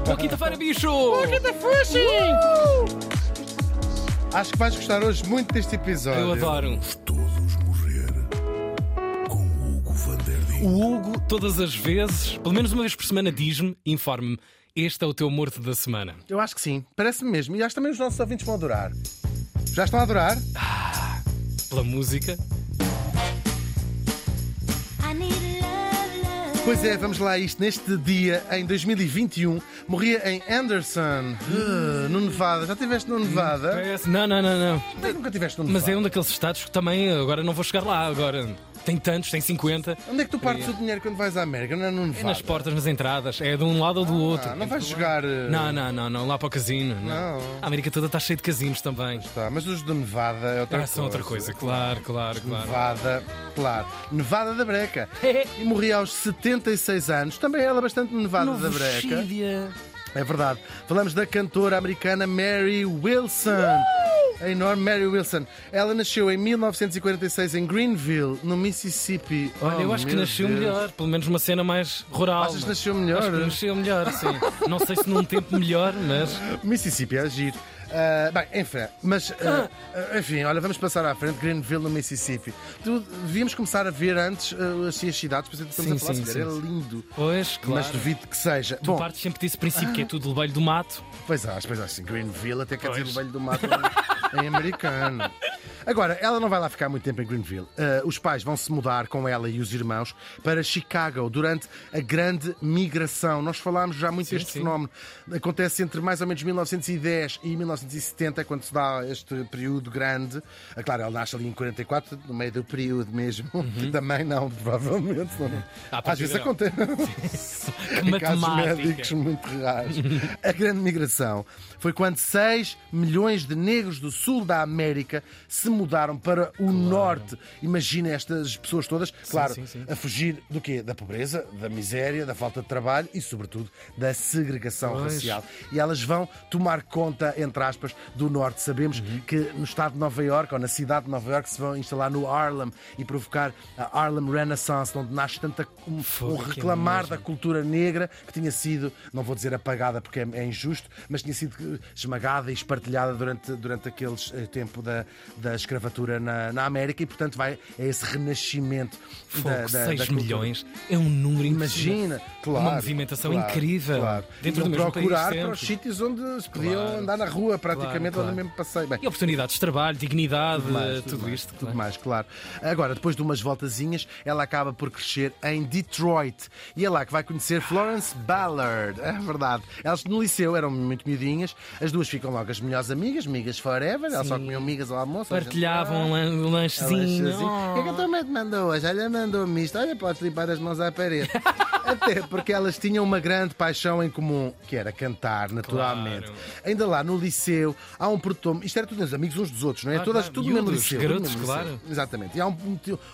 Boa quinta-feira, bicho! Acho que vais gostar hoje muito deste episódio. Eu adoro. Todos morrer com Hugo van der Ding. O Hugo, todas as vezes, pelo menos uma vez por semana, diz-me, informe-me, este é o teu morto da semana. Eu acho que sim, parece-me mesmo. E acho que também os nossos ouvintes vão adorar. Já estão a adorar? Pela música. Pois é, vamos lá isto. Neste dia, em 2021, morria em Anderson, uh, no Nevada. Já estiveste no Nevada? Parece- Não, não, não, não. É que nunca estiveste no Nevada? Mas é um daqueles estados que também agora não vou chegar lá. Agora tem tantos, tem 50. Onde é que tu partes o dinheiro quando vais à América? Não é no É Nevada? nas portas, nas entradas. É de um lado ou do outro. Ah, não vais jogar... uh, Não, não, não, não, lá para o casino. Não. Não. A América toda está cheia de casinos também. Tá, mas os do Nevada é outra Ah, coisa. são outra coisa, claro, claro, claro. Nevada, claro. Nevada da Breca. e morria aos 76 anos. Também ela bastante Nevada da Breca. É verdade. Falamos da cantora americana Mary Wilson. A enorme Mary Wilson. Ela nasceu em 1946 em Greenville, no Mississippi. Olha, eu Oh, acho que nasceu Deus. melhor, pelo menos uma cena mais rural. Achas que nasceu melhor? Acho que nasceu melhor, sim. Não sei se num tempo melhor, mas. Mississippi é giro. Ah, bem, enfim, mas ah, ah, enfim, olha, vamos passar à frente. Greenville, no Mississippi. Tu, devíamos começar a ver antes ah, assim, as cidades, depois estamos Sim, a falar, sim, sim, era sim. lindo. Pois, claro. Mas duvido que seja. Tu Bom, partes sempre desse princípio que é tudo levelho do mato. Pois acho, pois acho. Greenville até quer Pois. dizer o velho do mato em, em americano. Agora, ela não vai lá ficar muito tempo em Greenville. Ah, os pais vão se mudar com ela e os irmãos para Chicago durante a grande migração. Nós falámos já muito Sim, deste sim. fenómeno. Acontece entre mais ou menos 1910 e 1970, quando se dá este período grande. Ah, claro, ela nasce ali em 44, no meio do período mesmo. Também não, provavelmente. Não. Uhum. À Às vezes acontece. Em casos matemática. médicos muito raros. A grande migração foi quando 6 milhões de negros do sul da América se mudaram para o norte. Imagina estas pessoas todas, claro, sim, sim. a fugir do quê? Da pobreza, da miséria, da falta de trabalho e, sobretudo, da segregação Pois. racial. E elas vão tomar conta, entre aspas, do norte. Sabemos Uhum. que no estado de Nova Iorque, ou na cidade de Nova Iorque, se vão instalar no Harlem e provocar a Harlem Renaissance, onde nasce tanta um, um reclamar da cultura negra que tinha sido, não vou dizer apagada porque é, é injusto, mas tinha sido esmagada e espartilhada durante, durante aquele eh, tempo da, da escravatura na, na América e, portanto, vai a esse renascimento Fogo, da, da, 6 da milhões é um número. Imagina, claro. Uma movimentação claro, incrível. Claro. Dentro Iam do procurar país para os sítios onde se podiam Claro. andar na rua, praticamente, Claro, onde mesmo passei. Bem, E oportunidades de trabalho, dignidade, tudo mais, tudo, mais, isto. tudo mais, claro. Agora, depois de umas voltazinhas, ela acaba por crescer em Detroit. E é lá que vai conhecer Florence Ballard. É verdade. Elas no liceu eram muito miudinhas. As duas ficam logo as melhores amigas, amigas forever. Elas só comiam migas ao almoço. Partilhavam um lan- lanchezinho. lanchezinho. O que é que a tua mãe te mandou hoje? Olha, mandou-me isto. Olha, podes limpar as mãos à parede. Até porque elas tinham uma grande paixão em comum, que era cantar, naturalmente. Claro. Ainda lá no liceu, há um produtor. Isto era tudo os amigos uns dos outros, não é? Ah, Todas, claro. tudo no mesmo liceu. garotos, mesmo claro. liceu. Exatamente. E há um,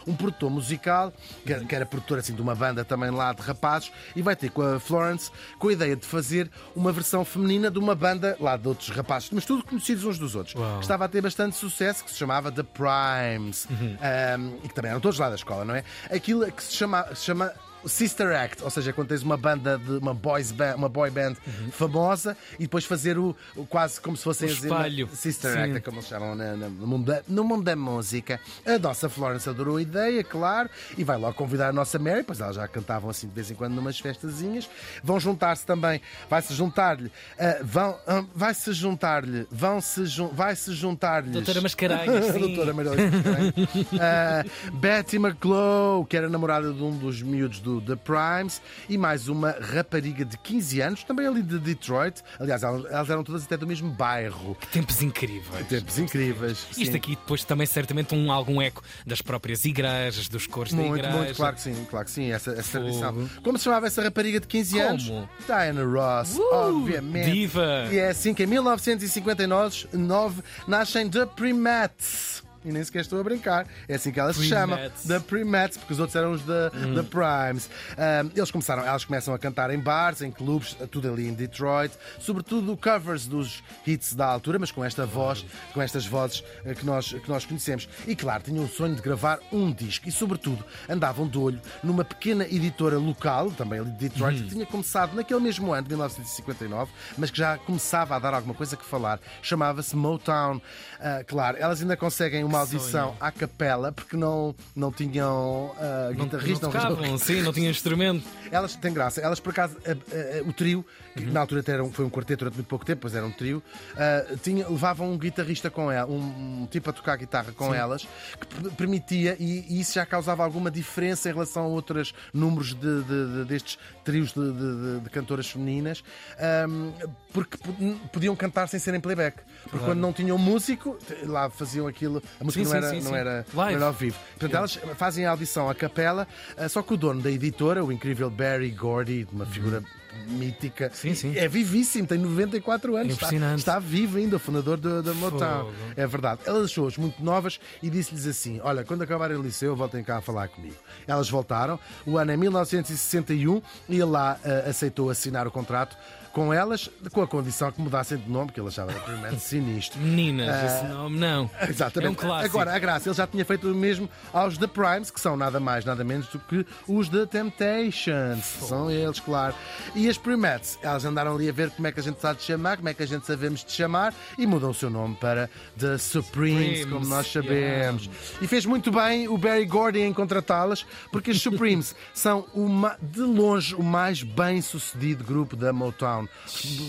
um, produtor musical, que, era- que era produtor assim, de uma banda também lá de rapazes, e vai ter com a Florence com a ideia de fazer uma versão feminina de uma banda lá de outros rapazes, mas tudo conhecidos uns dos outros. Uau. Estava a ter bastante sucesso, que se chamava The Primes, Uhum. Um, e que também eram todos lá da escola, não é? Aquilo que se chama. se chama Sister Act, ou seja, quando tens uma banda de uma boys band, uma boy band famosa e depois fazer o, o quase como se fossem Uhum. O as espelho. Sister Sim. Act, é como eles chamam na- no, mundo da, no mundo da música. A nossa Florence adorou a ideia, claro, e vai logo convidar a nossa Mary, pois elas já cantavam assim de vez em quando numas festazinhas. Vão juntar-se também, vai-se juntar-lhe, ah, vão, ah, vai-se juntar-lhe, vão-se jun, vai-se juntar-lhes. Doutora Mascarenhas. Doutora Maria Mascarenhas. Ah, Betty McGlow, que era namorada de um dos miúdos do The Primes, e mais uma rapariga de 15 anos, também ali de Detroit. Aliás, elas eram todas até do mesmo bairro. Tempos incríveis. Tempos incríveis. Isto sim. aqui depois também certamente um, algum eco das próprias igrejas, dos cores da Muito, igreja. muito, claro que sim, claro que sim, essa, essa tradição. Como se chamava essa rapariga de 15 anos? Como? Diana Ross, obviamente. diva. E é assim que em 1959 nove, nascem The Primettes. E nem sequer estou a brincar. É assim que ela se chama. The Pre-Mets, porque os outros eram os da Hum. da Primes. Ahm, eles começaram, elas começam a cantar em bars, em clubes, tudo ali em Detroit, sobretudo covers dos hits da altura, mas com esta voz, com estas vozes eh, que nós, que nós conhecemos. E claro, tinham o sonho de gravar um disco e, sobretudo, andavam de olho numa pequena editora local, também ali de Detroit, que tinha começado naquele mesmo ano, de 1959, mas que já começava a dar alguma coisa que falar. Chamava-se Motown. Ah, claro, elas ainda conseguem uma audição à capela, porque não, não tinham ah, Não, guitarrista, não não tocavam, sim, não tinha instrumento. elas têm graça. Elas, por acaso, a- a- o trio, que Uhum. na altura até era um- foi um quarteto durante muito pouco tempo, pois era um trio, ah, tinha, levavam um guitarrista com ela, um, um tipo a tocar guitarra com elas, que permitia, e, e isso já causava alguma diferença em relação a outros números de, de- de- destes trios de, de- cantoras femininas, ahm, porque po- podiam cantar sem serem playback. Porque quando não tinham músico, lá faziam aquilo, a música Sim, não, era, sim, não, sim. era, não era ao vivo. Portanto, elas fazem a audição à capela, ah, só que o dono da editora, o incrível Barry Gordy, uma figura mítica, Sim, sim. é vivíssimo, tem 94 anos, está, Impressionante. está vivo ainda, o fundador da Motown. É verdade. Ela deixou-as muito novas e disse-lhes assim: Olha, quando acabarem o liceu, voltem cá a falar comigo. Elas voltaram, o ano é 1961 e ele lá ah, aceitou assinar o contrato com elas, com a condição que mudassem de nome, que ele achava realmente sinistro. Meninas, Ah, esse nome não. Exatamente. É um clássico. Agora, a graça, ele já tinha feito o mesmo aos The Primes, que são nada mais, nada menos do que os The Temptations. São eles, claro. E as Primettes, elas andaram ali a ver como é que a gente sabe de chamar, como é que a gente sabemos de chamar, e mudam o seu nome para The Supremes, como nós sabemos. E fez muito bem o Barry Gordy em contratá-las, porque as Supremes são, uma, de longe, o mais bem sucedido grupo da Motown.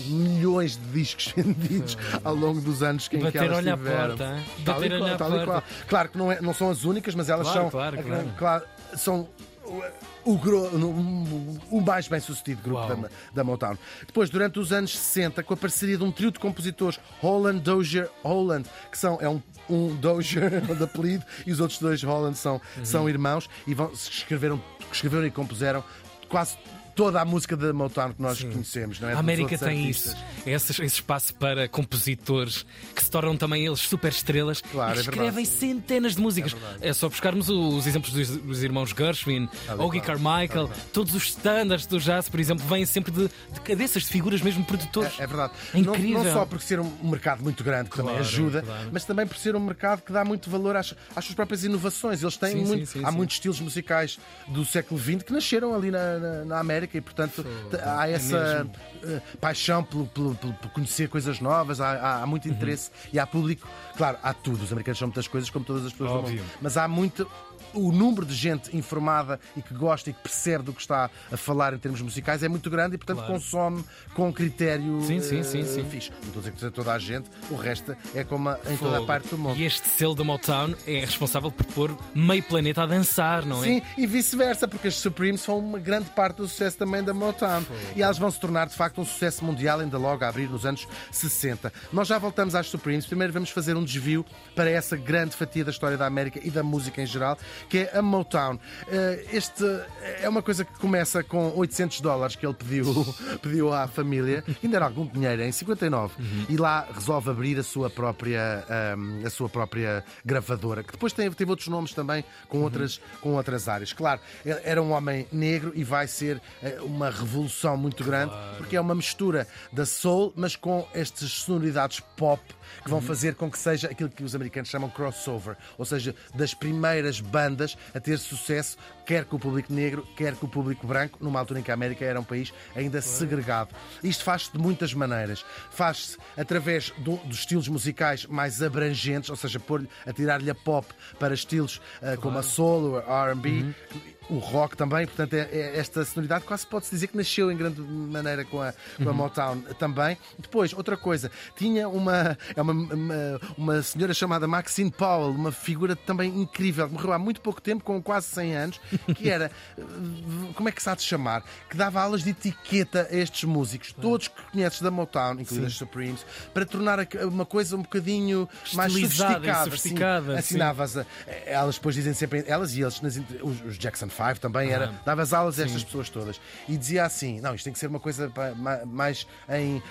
Milhões de discos vendidos ao longo dos anos que em que elas tiveram. porta? Tal e qual, tal e. Claro que não, é- não são as únicas, mas elas Claro, são. claro. claro, são o, o, mais bem sucedido grupo da, da Motown. Depois, durante os anos 60, com a parceria de um trio de compositores, Holland, Dozier, Holland, que são, é um, um Dozier de apelido, e os outros dois Holland são, Uhum. são irmãos, e vão, escreveram, escreveram e compuseram quase toda a música da Motown que nós conhecemos. Não é? A América tem artistas. isso, esse, esse espaço para compositores que se tornam também eles super estrelas Claro, e é verdade. escrevem centenas de músicas. É, só buscarmos os exemplos dos, irmãos Gershwin, Ogie Carmichael, todos os standards do jazz, por exemplo, vêm sempre de, de cabeças de figuras mesmo produtores. É verdade. É Não- incrível. Não, só por ser um mercado muito grande, que também Claro, ajuda, claro. mas também por ser um mercado que dá muito valor às, às suas próprias inovações. Eles têm Sim, muito, sim, sim, há sim. muitos estilos musicais do século XX que nasceram ali na, na- na América e, portanto, há essa É mesmo. eh, paixão pelo, pelo- pelo- por conhecer coisas novas, há, há- muito Uhum. interesse e há público. Claro, há tudo. Os americanos são muitas coisas, como todas as pessoas do Óbvio. mundo. Mas há muito. O número de gente informada e que gosta e que percebe do que está a falar em termos musicais é muito grande e, portanto, Claro. consome com critério Sim, sim, sim, eh, sim. fixe. Não estou a dizer que toda a gente, o resto é como em toda a Fogo. parte do mundo. E este selo da Motown é responsável por pôr meio planeta a dançar, não é? Sim, e vice-versa, porque as Supremes são uma grande parte do sucesso também da Motown. E elas vão se tornar, de facto, um sucesso mundial, ainda logo a abrir nos anos 60. Nós já voltamos às Supremes. Primeiro vamos fazer um desvio para essa grande fatia da história da América e da música em geral, que é a Motown. Eh, Este é uma coisa que começa com 800 dólares que ele pediu, pediu à família, ainda era algum dinheiro, em 59. E lá resolve abrir a sua própria, ahm, a sua própria gravadora, que depois teve, teve outros nomes também com, outras, com outras áreas. Claro, era um homem negro e vai ser eh, uma revolução muito grande, porque é uma mistura da soul, mas com estas sonoridades pop que vão fazer com que seja aquilo que os americanos chamam crossover, ou seja, das primeiras bandas a ter sucesso, quer com o público negro, quer com o público branco, numa altura em que a América era um país ainda segregado. Isto faz-se de muitas maneiras. Faz-se através do- dos estilos musicais mais abrangentes, ou seja, pôr a tirar-lhe a pop para estilos ah, como a soul, o RB. O rock também, portanto, é, é esta sonoridade quase pode-se dizer que nasceu em grande maneira com a, com a Motown também. Depois, outra coisa, tinha uma, é uma, uma, uma senhora chamada Maxine Powell, uma figura também incrível, morreu há muito muito pouco tempo, com quase 100 anos, que era, eh, como é que se há de chamar? Que dava aulas de etiqueta a estes músicos, todos que conheces da Motown, incluindo as Supremes, para tornar uma coisa um bocadinho mais sofisticada. sofisticada, assinavas, a- elas depois dizem sempre, elas e eles, os, os Jackson 5 também, era, davas aulas a estas pessoas todas e dizia assim: não, isto tem que ser uma coisa mais em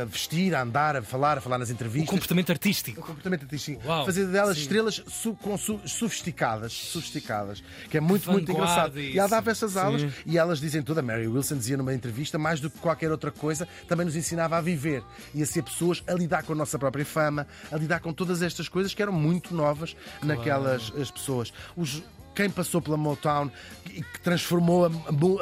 a vestir, a andar, a falar, a falar nas O entrevistas. comportamento artístico. Completamente artístico. Uau, Fazer delas sim. estrelas su- com su- sofisticadas, sofisticadas, que é muito, muito vanguarda engraçado. E ela isso. dava essas aulas Sim. e elas dizem tudo. A Mary Wilson dizia numa entrevista, mais do que qualquer outra coisa, também nos ensinava a viver e a ser pessoas, a lidar com a nossa própria fama, a lidar com todas estas coisas que eram muito novas naquelas as pessoas. Os, quem passou pela Motown e que transformou a,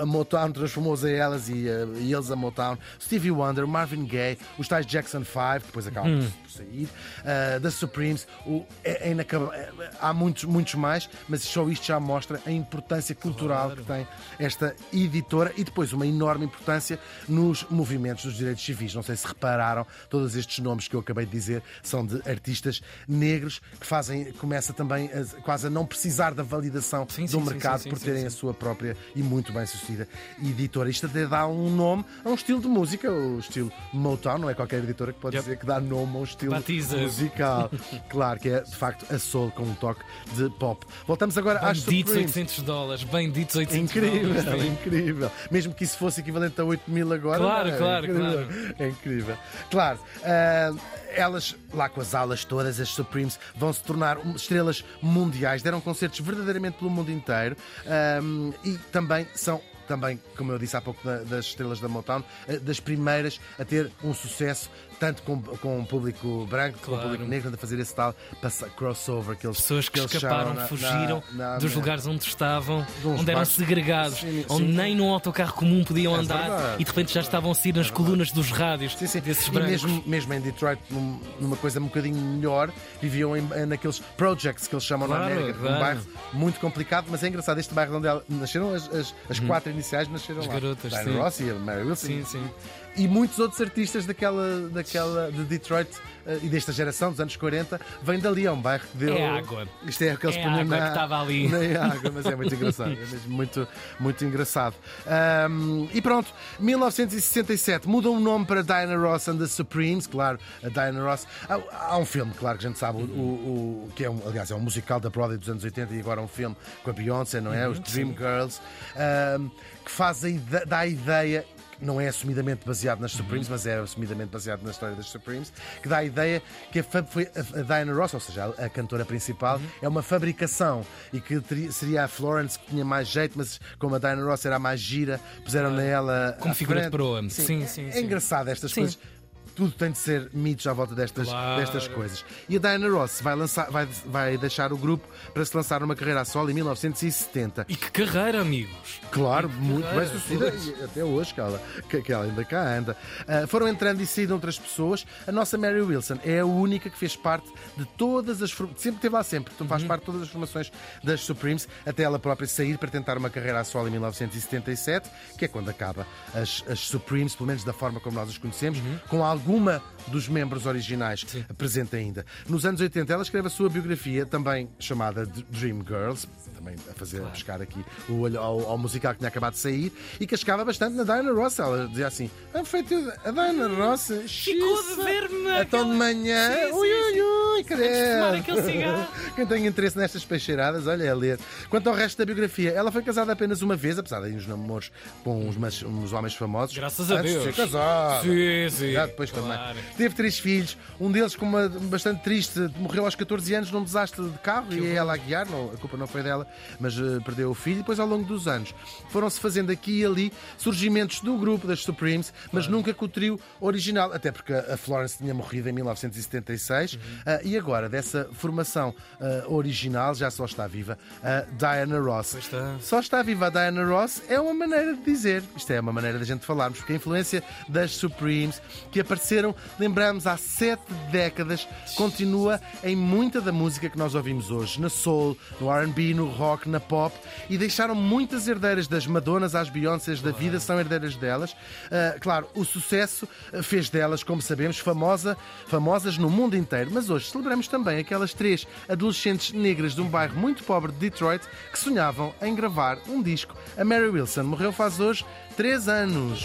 a Motown, transformou-os a elas e, eh, e eles a Motown. Stevie Wonder, Marvin Gaye, os tais Jackson 5, que depois acabam Hum. por- sair, uh, da Supremes, o, é, é é- há muitos, muitos mais, mas só isto já mostra a importância cultural que tem esta editora e depois uma enorme importância nos movimentos dos direitos civis. Não sei se repararam, todos estes nomes que eu acabei de dizer são de artistas negros que fazem, começa também a- quase a não precisar da validação Sim, do sim, mercado sim, por terem a sua própria e muito bem sucedida editora. Isto até dá um nome a um estilo de música, o estilo Motown, não é qualquer editora que pode Yep. dizer que dá nome a um estilo Batiza. musical. claro que é de facto a soul com um toque de pop. Voltamos agora às Benditos Supremes. 800 dólares. Benditos 800 Incrível, dólares. sim. incrível. Mesmo que isso fosse equivalente a 8 mil agora. Claro, é? claro, incrível. É incrível. Claro, ah, elas, lá com as alas todas, as Supremes, vão se tornar estrelas mundiais, deram concertos verdadeiramente pelo mundo inteiro ah, e também são. Também, como eu disse há pouco, da- das estrelas da Motown, eh, das primeiras a ter um sucesso, tanto com, com o público branco, com o Claro. público negro, a fazer esse tal crossover que eles Pessoas que eles escaparam, na- fugiram na- na- dos lugares onde estavam, onde eram segregados, Sim, onde sim. nem num autocarro comum podiam É andar verdade. e de repente já estavam a sair nas colunas dos rádios Sim, sim. desses E brancos. mesmo, mesmo em Detroit, num- numa coisa um bocadinho melhor, viviam em, naqueles projects que eles chamam Claro, na América, um claro. bairro muito complicado, mas é engraçado. Este bairro onde nasceram as, as, as quatro iniciais, nasceram. As lá. garotas, Diana sim. Ross e a Mary Wilson. Sim, sim. E muitos outros artistas daquela, daquela de Detroit eh, e desta geração dos anos 40 vêm dali. É um bairro que deu. É água. Isto é o que eles É na... estava ali. Não é água, mas é muito engraçado. É mesmo muito, muito engraçado. Ahm, e pronto, 1967 mudam o nome para Diana Ross and the Supremes, claro, a Diana Ross. Há, há um filme, claro, que a gente sabe, o, o- o- que é um, aliás, é um musical da Broadway dos anos 80 e agora um filme com a Beyoncé, não é? Uhum, Os Dream Girls, ahm, que faz a dá a ideia não é assumidamente baseado nas Supremes, mas é assumidamente baseado na história das Supremes, que dá a ideia que a, a, a Diana Ross, ou seja, a, a cantora principal, é uma fabricação e que teria- seria a Florence que tinha mais jeito, mas como a Diana Ross era a mais gira, puseram nela Como figura de frente. proa. Sim, sim, É sim. engraçado estas Sim. coisas. Tudo tem de ser mitos à volta destas, Claro. destas coisas. E a Diana Ross vai, lançar, vai, vai deixar o grupo para se lançar numa carreira a solo em 1970. E que carreira, amigos! Claro, muito bem sucedida e até hoje que ela, que, ela ainda cá anda. Ah, foram entrando e saindo outras pessoas. A nossa Mary Wilson é a única que fez parte de todas as. Sempre esteve lá sempre, então Uhum. faz parte de todas as formações das Supremes, até ela própria sair para tentar uma carreira a solo em 1977, que é quando acaba as, as Supremes, pelo menos da forma como nós as conhecemos, Uhum. com alguma dos membros originais presente ainda. Nos anos 80, ela escreve a sua biografia, também chamada Dream Girls, também a fazer a buscar aqui o olho ao, ao musical que tinha acabado de sair, e cascava bastante na Diana Ross. Ela dizia assim: a, feito, a Diana Ross Ficou de ver-me tom de manhã. Sim, sim, ui, ui, ui, aquele cigarro. Quem tem interesse nestas peixeiradas, olha, é ler. Quanto ao resto da biografia, ela foi casada apenas uma vez, apesar de uns namoros com uns, mas- uns homens famosos. Graças a antes de Deus. ser casada. Sim, sim. Já depois Claro. também. Teve três filhos, um deles com uma bastante triste, morreu aos 14 anos num desastre de carro e ela a guiar, não, a culpa não foi dela, mas eh, perdeu o filho. E depois, ao longo dos anos, foram-se fazendo aqui e ali surgimentos do grupo das Supremes, mas nunca com o trio original, até porque a Florence tinha morrido em 1976 Uhum. ah, e agora, dessa formação ah, original, já só está viva a Diana Ross. Está. Só está viva a Diana Ross é uma maneira de dizer. Isto é uma maneira da gente falarmos, porque a influência das Supremes, que apareceram, lembramos, há sete décadas, continua em muita da música que nós ouvimos hoje, na soul, no RB, no rock, na pop, e deixaram muitas herdeiras das Madonas às Beyoncés da vida, são herdeiras delas. Ah, claro, o sucesso ah, fez delas, como sabemos, famosa, famosas no mundo inteiro. Mas hoje, celebramos também aquelas três adolescentes negras de um bairro muito pobre de Detroit que sonhavam em gravar um disco. A Mary Wilson morreu faz hoje três anos.